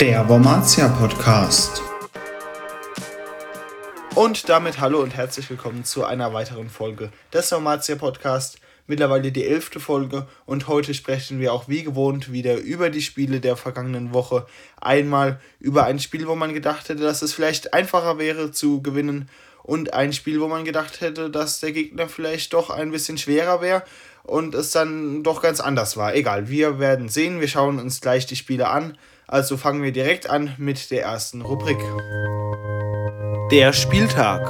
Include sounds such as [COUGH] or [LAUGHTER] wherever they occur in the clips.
Der Wormatia Podcast. Und damit hallo und herzlich willkommen zu einer weiteren Folge des Wormatia Podcast. Mittlerweile die elfte Folge und heute sprechen wir auch wie gewohnt wieder über die Spiele der vergangenen Woche. Einmal über ein Spiel, wo man gedacht hätte, dass es vielleicht einfacher wäre zu gewinnen und ein Spiel, wo man gedacht hätte, dass der Gegner vielleicht doch ein bisschen schwerer wäre und es dann doch ganz anders war. Egal, wir werden sehen, wir schauen uns gleich die Spiele an. Also fangen wir direkt an mit der ersten Rubrik. Der Spieltag.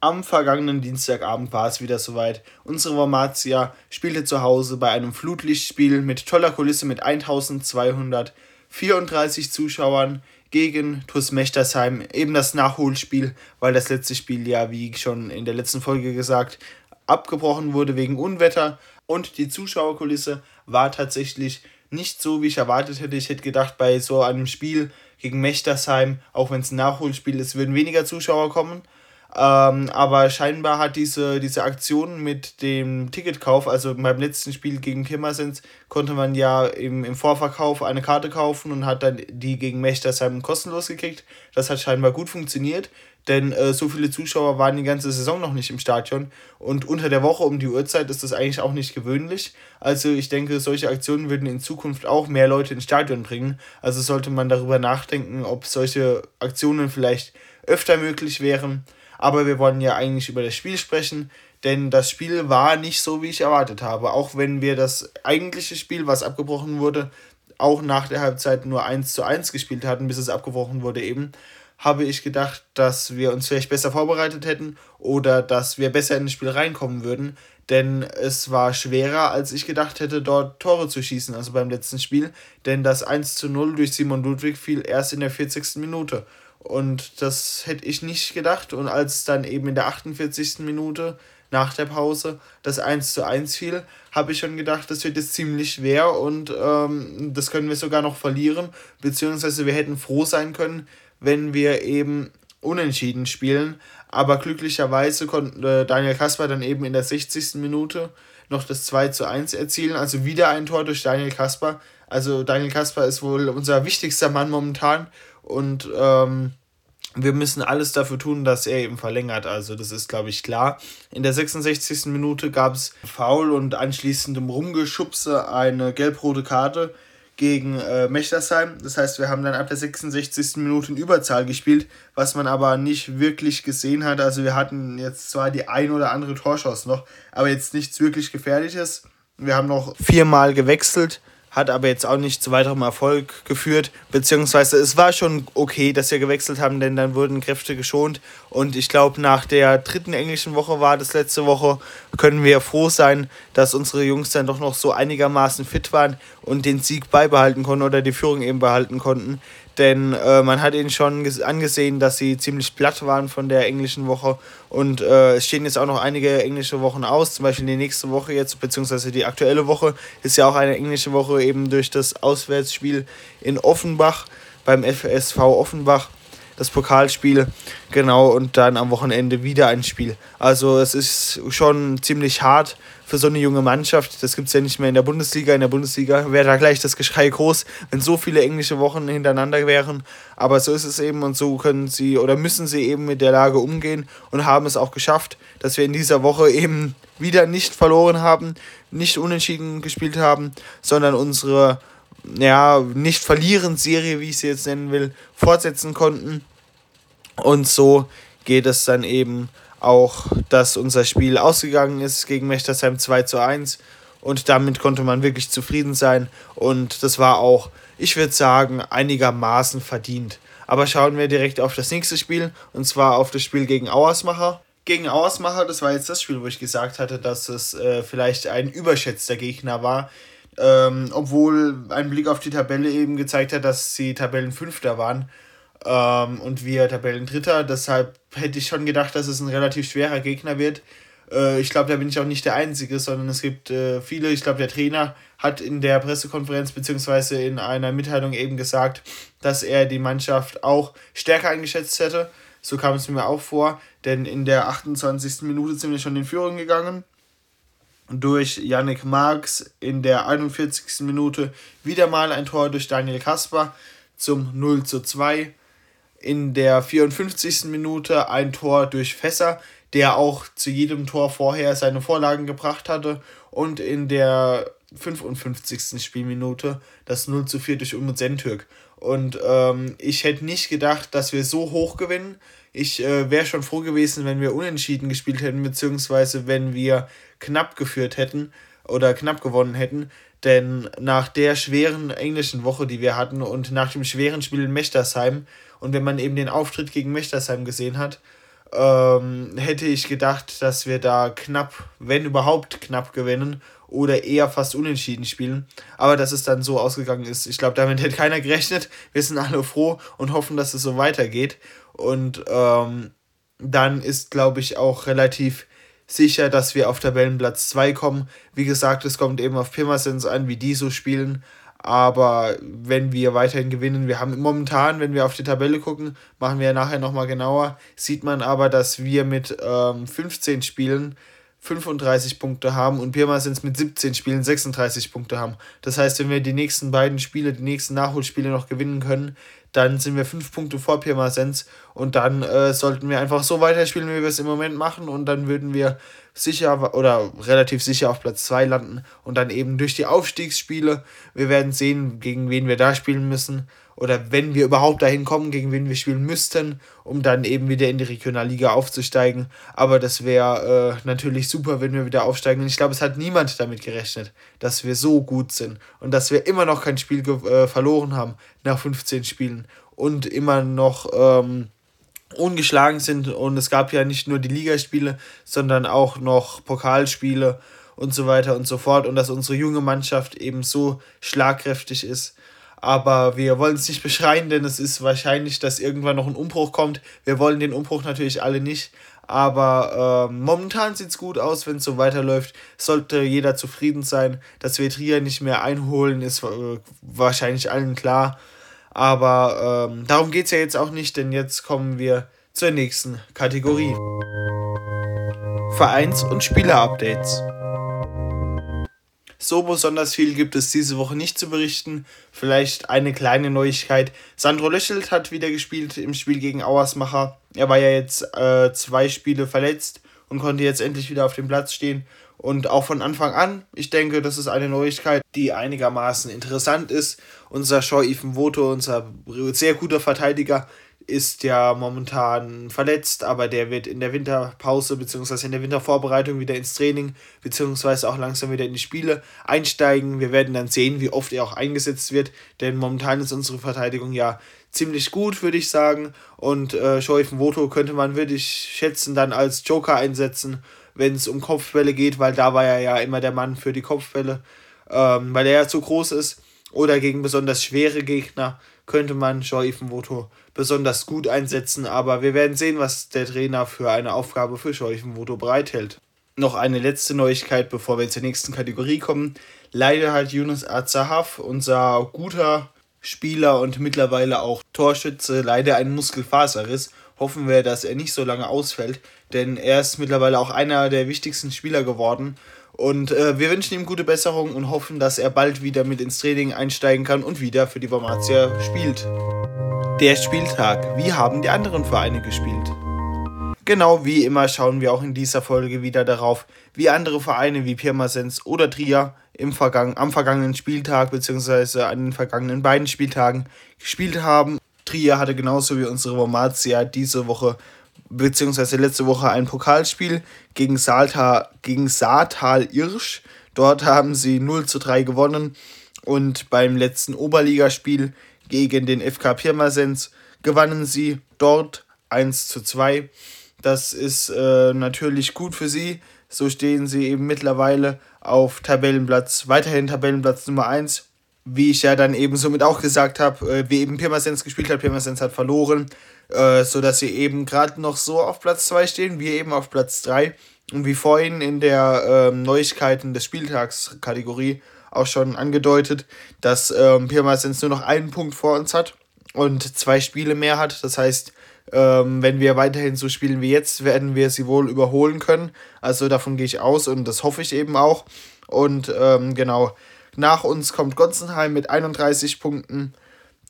Am vergangenen Dienstagabend war es wieder soweit. Unsere Wormatia spielte zu Hause bei einem Flutlichtspiel mit toller Kulisse mit 1234 Zuschauern gegen TuS Mechtersheim. Eben das Nachholspiel, weil das letzte Spiel ja, wie schon in der letzten Folge gesagt, abgebrochen wurde wegen Unwetter. Und die Zuschauerkulisse war tatsächlich nicht so, wie ich erwartet hätte. Ich hätte gedacht, bei so einem Spiel gegen Mechtersheim, auch wenn es ein Nachholspiel ist, würden weniger Zuschauer kommen. Ähm, aber scheinbar hat diese, diese Aktion mit dem Ticketkauf, also beim letzten Spiel gegen Pirmasens, konnte man ja im, im Vorverkauf eine Karte kaufen und hat dann die gegen Mechtersheim kostenlos gekriegt. Das hat scheinbar gut funktioniert, denn äh, so viele Zuschauer waren die ganze Saison noch nicht im Stadion und unter der Woche um die Uhrzeit ist das eigentlich auch nicht gewöhnlich. Also ich denke, solche Aktionen würden in Zukunft auch mehr Leute ins Stadion bringen. Also sollte man darüber nachdenken, ob solche Aktionen vielleicht öfter möglich wären. Aber wir wollen ja eigentlich über das Spiel sprechen, denn das Spiel war nicht so, wie ich erwartet habe. Auch wenn wir das eigentliche Spiel, was abgebrochen wurde, auch nach der Halbzeit nur 1 zu 1 gespielt hatten, bis es abgebrochen wurde eben, habe ich gedacht, dass wir uns vielleicht besser vorbereitet hätten oder dass wir besser in das Spiel reinkommen würden. Denn es war schwerer, als ich gedacht hätte, dort Tore zu schießen, also beim letzten Spiel. Denn das 1 zu 0 durch Simon Ludwig fiel erst in der 40. Minute. Und das hätte ich nicht gedacht. Und als dann eben in der 48. Minute nach der Pause das 1 zu 1 fiel, habe ich schon gedacht, das wird jetzt ziemlich schwer und ähm, das können wir sogar noch verlieren. Beziehungsweise wir hätten froh sein können, wenn wir eben unentschieden spielen. Aber glücklicherweise konnte Daniel Kasper dann eben in der 60. Minute noch das 2 zu 1 erzielen. Also wieder ein Tor durch Daniel Kasper. Also Daniel Kasper ist wohl unser wichtigster Mann momentan und ähm, wir müssen alles dafür tun, dass er eben verlängert. Also das ist, glaube ich, klar. In der 66. Minute gab es Foul und anschließendem Rumgeschubse eine gelb-rote Karte gegen äh, Mechtersheim. Das heißt, wir haben dann ab der 66. Minute in Überzahl gespielt, was man aber nicht wirklich gesehen hat. Also wir hatten jetzt zwar die ein oder andere Torschance noch, aber jetzt nichts wirklich Gefährliches. Wir haben noch viermal gewechselt hat aber jetzt auch nicht zu weiterem Erfolg geführt, beziehungsweise es war schon okay, dass wir gewechselt haben, denn dann wurden Kräfte geschont. Und ich glaube, nach der dritten englischen Woche war das letzte Woche, können wir froh sein, dass unsere Jungs dann doch noch so einigermaßen fit waren und den Sieg beibehalten konnten oder die Führung eben behalten konnten, denn äh, man hat ihnen schon angesehen, dass sie ziemlich platt waren von der englischen Woche. Und äh, es stehen jetzt auch noch einige englische Wochen aus, zum Beispiel die nächste Woche jetzt, beziehungsweise die aktuelle Woche ist ja auch eine englische Woche eben durch das Auswärtsspiel in Offenbach beim FSV Offenbach das Pokalspiel, genau, und dann am Wochenende wieder ein Spiel. Also es ist schon ziemlich hart für so eine junge Mannschaft. Das gibt es ja nicht mehr in der Bundesliga. In der Bundesliga wäre da gleich das Geschrei groß, wenn so viele englische Wochen hintereinander wären. Aber so ist es eben und so können sie oder müssen sie eben mit der Lage umgehen und haben es auch geschafft, dass wir in dieser Woche eben wieder nicht verloren haben, nicht unentschieden gespielt haben, sondern unsere ja, nicht verlieren Serie, wie ich sie jetzt nennen will, fortsetzen konnten. Und so geht es dann eben auch, dass unser Spiel ausgegangen ist gegen Mechtersheim 2 zu 1 und damit konnte man wirklich zufrieden sein und das war auch, ich würde sagen, einigermaßen verdient. Aber schauen wir direkt auf das nächste Spiel und zwar auf das Spiel gegen Auersmacher. Gegen Auersmacher, das war jetzt das Spiel, wo ich gesagt hatte, dass es äh, vielleicht ein überschätzter Gegner war. Ähm, obwohl ein Blick auf die Tabelle eben gezeigt hat, dass sie Tabellenfünfter waren ähm, und wir Tabellendritter. Deshalb hätte ich schon gedacht, dass es ein relativ schwerer Gegner wird. Äh, ich glaube, da bin ich auch nicht der Einzige, sondern es gibt äh, viele. Ich glaube, der Trainer hat in der Pressekonferenz bzw. in einer Mitteilung eben gesagt, dass er die Mannschaft auch stärker eingeschätzt hätte. So kam es mir auch vor, denn in der 28. Minute sind wir schon in Führung gegangen. Durch Yannick Marx in der 41. Minute wieder mal ein Tor durch Daniel Kasper zum 0 zu 2. In der 54. Minute ein Tor durch Fässer, der auch zu jedem Tor vorher seine Vorlagen gebracht hatte. Und in der 55. Spielminute das 0 zu 4 durch Umut Sentürk. Und ähm, ich hätte nicht gedacht, dass wir so hoch gewinnen. Ich äh, wäre schon froh gewesen, wenn wir unentschieden gespielt hätten, beziehungsweise wenn wir knapp geführt hätten oder knapp gewonnen hätten. Denn nach der schweren englischen Woche, die wir hatten und nach dem schweren Spiel in Mechtersheim und wenn man eben den Auftritt gegen Mechtersheim gesehen hat, ähm, hätte ich gedacht, dass wir da knapp, wenn überhaupt knapp gewinnen oder eher fast unentschieden spielen. Aber dass es dann so ausgegangen ist, ich glaube, damit [LAUGHS] hätte keiner gerechnet. Wir sind alle froh und hoffen, dass es so weitergeht. Und ähm, dann ist, glaube ich, auch relativ sicher, dass wir auf Tabellenplatz 2 kommen. Wie gesagt, es kommt eben auf Pirmasens an, wie die so spielen. Aber wenn wir weiterhin gewinnen, wir haben momentan, wenn wir auf die Tabelle gucken, machen wir ja nachher nochmal genauer, sieht man aber, dass wir mit ähm, 15 Spielen 35 Punkte haben und Pirmasens mit 17 Spielen 36 Punkte haben. Das heißt, wenn wir die nächsten beiden Spiele, die nächsten Nachholspiele noch gewinnen können, dann sind wir 5 Punkte vor Pirmasens und dann äh, sollten wir einfach so weiterspielen, wie wir es im Moment machen und dann würden wir sicher oder relativ sicher auf Platz 2 landen und dann eben durch die Aufstiegsspiele, wir werden sehen, gegen wen wir da spielen müssen oder wenn wir überhaupt dahin kommen, gegen wen wir spielen müssten, um dann eben wieder in die Regionalliga aufzusteigen. Aber das wäre äh, natürlich super, wenn wir wieder aufsteigen. Und ich glaube, es hat niemand damit gerechnet, dass wir so gut sind und dass wir immer noch kein Spiel äh, verloren haben nach 15 Spielen und immer noch ähm, ungeschlagen sind. Und es gab ja nicht nur die Ligaspiele, sondern auch noch Pokalspiele und so weiter und so fort. Und dass unsere junge Mannschaft eben so schlagkräftig ist aber wir wollen es nicht beschreien, denn es ist wahrscheinlich, dass irgendwann noch ein Umbruch kommt. Wir wollen den Umbruch natürlich alle nicht, aber äh, momentan sieht es gut aus, wenn es so weiterläuft. Sollte jeder zufrieden sein. Dass wir Trier nicht mehr einholen, ist äh, wahrscheinlich allen klar. Aber ähm, darum geht es ja jetzt auch nicht, denn jetzt kommen wir zur nächsten Kategorie. Vereins- und Spieler-Updates. So besonders viel gibt es diese Woche nicht zu berichten. Vielleicht eine kleine Neuigkeit. Sandro Löchelt hat wieder gespielt im Spiel gegen Auersmacher. Er war ja jetzt äh, zwei Spiele verletzt und konnte jetzt endlich wieder auf dem Platz stehen. Und auch von Anfang an, ich denke, das ist eine Neuigkeit, die einigermaßen interessant ist. Unser Shaw Ethan Voto, unser sehr guter Verteidiger, ist ja momentan verletzt, aber der wird in der Winterpause bzw. in der Wintervorbereitung wieder ins Training bzw. auch langsam wieder in die Spiele einsteigen. Wir werden dann sehen, wie oft er auch eingesetzt wird, denn momentan ist unsere Verteidigung ja ziemlich gut, würde ich sagen. Und äh, Scheufen Voto könnte man, würde ich schätzen, dann als Joker einsetzen, wenn es um Kopfbälle geht, weil da war er ja immer der Mann für die Kopfbälle, ähm, weil er ja zu groß ist. Oder gegen besonders schwere Gegner könnte man Joyven Voto besonders gut einsetzen, aber wir werden sehen, was der Trainer für eine Aufgabe für Joyven Voto bereithält. Noch eine letzte Neuigkeit, bevor wir zur nächsten Kategorie kommen. Leider hat Yunus Azahaf, unser guter Spieler und mittlerweile auch Torschütze, leider einen Muskelfaserriss. Hoffen wir, dass er nicht so lange ausfällt, denn er ist mittlerweile auch einer der wichtigsten Spieler geworden und äh, wir wünschen ihm gute Besserung und hoffen, dass er bald wieder mit ins Training einsteigen kann und wieder für die Wormatia spielt. Der Spieltag. Wie haben die anderen Vereine gespielt? Genau wie immer schauen wir auch in dieser Folge wieder darauf, wie andere Vereine wie Pirmasens oder Trier im Vergangen, am vergangenen Spieltag bzw. an den vergangenen beiden Spieltagen gespielt haben. Trier hatte genauso wie unsere Wormatia diese Woche beziehungsweise letzte Woche ein Pokalspiel gegen, Salta, gegen Saartal Irsch. Dort haben sie 0 zu 3 gewonnen und beim letzten Oberligaspiel gegen den FK Pirmasens gewannen sie dort 1 zu 2. Das ist äh, natürlich gut für sie. So stehen sie eben mittlerweile auf Tabellenplatz, weiterhin Tabellenplatz Nummer 1. Wie ich ja dann eben somit auch gesagt habe, äh, wie eben Pirmasens gespielt hat, Pirmasens hat verloren äh, sodass sie eben gerade noch so auf Platz 2 stehen, wir eben auf Platz 3. Und wie vorhin in der ähm, Neuigkeiten des Spieltags-Kategorie auch schon angedeutet, dass ähm, Pirmasens nur noch einen Punkt vor uns hat und zwei Spiele mehr hat. Das heißt, Ähm, wenn wir weiterhin so spielen wie jetzt, werden wir sie wohl überholen können. Also davon gehe ich aus und das hoffe ich eben auch. Und ähm, genau, nach uns kommt Gonsenheim mit 31 Punkten.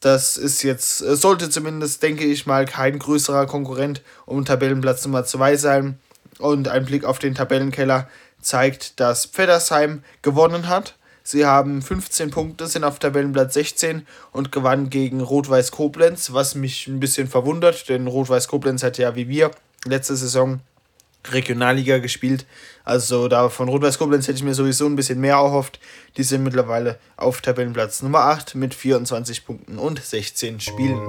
Das ist jetzt, äh, sollte zumindest, denke ich mal, kein größerer Konkurrent um Tabellenplatz Nummer 2 sein. Und ein Blick auf den Tabellenkeller zeigt, dass Pfeddersheim gewonnen hat. Sie haben 15 Punkte, sind auf Tabellenplatz 16 und gewannen gegen Rot-Weiß Koblenz, was mich ein bisschen verwundert, denn Rot-Weiß Koblenz hat ja wie wir letzte Saison Regionalliga gespielt. Also da von Rot-Weiß Koblenz hätte ich mir sowieso ein bisschen mehr erhofft. Die sind mittlerweile auf Tabellenplatz Nummer 8 mit 24 Punkten und 16 Spielen.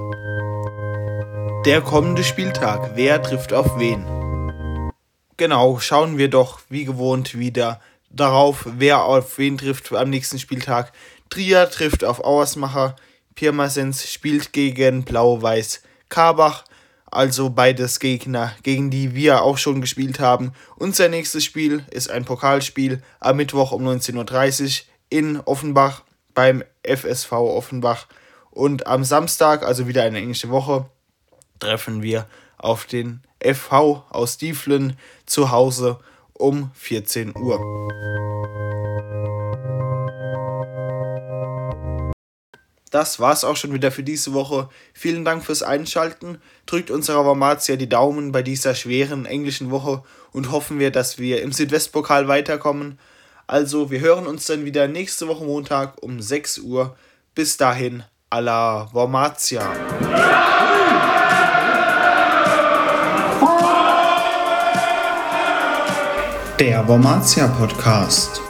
Der kommende Spieltag. Wer trifft auf wen? Genau, schauen wir doch wie gewohnt wieder darauf, wer auf wen trifft am nächsten Spieltag. Trier trifft auf Auersmacher. Pirmasens spielt gegen Blau-Weiß Karbach also beides Gegner, gegen die wir auch schon gespielt haben. Unser nächstes Spiel ist ein Pokalspiel am Mittwoch um 19.30 Uhr in Offenbach beim FSV Offenbach. Und am Samstag, also wieder eine englische Woche, treffen wir auf den FV aus Dieflen zu Hause um 14 Uhr. Das war's auch schon wieder für diese Woche. Vielen Dank fürs Einschalten. Drückt unserer Wormatia die Daumen bei dieser schweren englischen Woche und hoffen wir, dass wir im Südwestpokal weiterkommen. Also, wir hören uns dann wieder nächste Woche Montag um 6 Uhr. Bis dahin, alla Wormatia. Der Wormatia Podcast.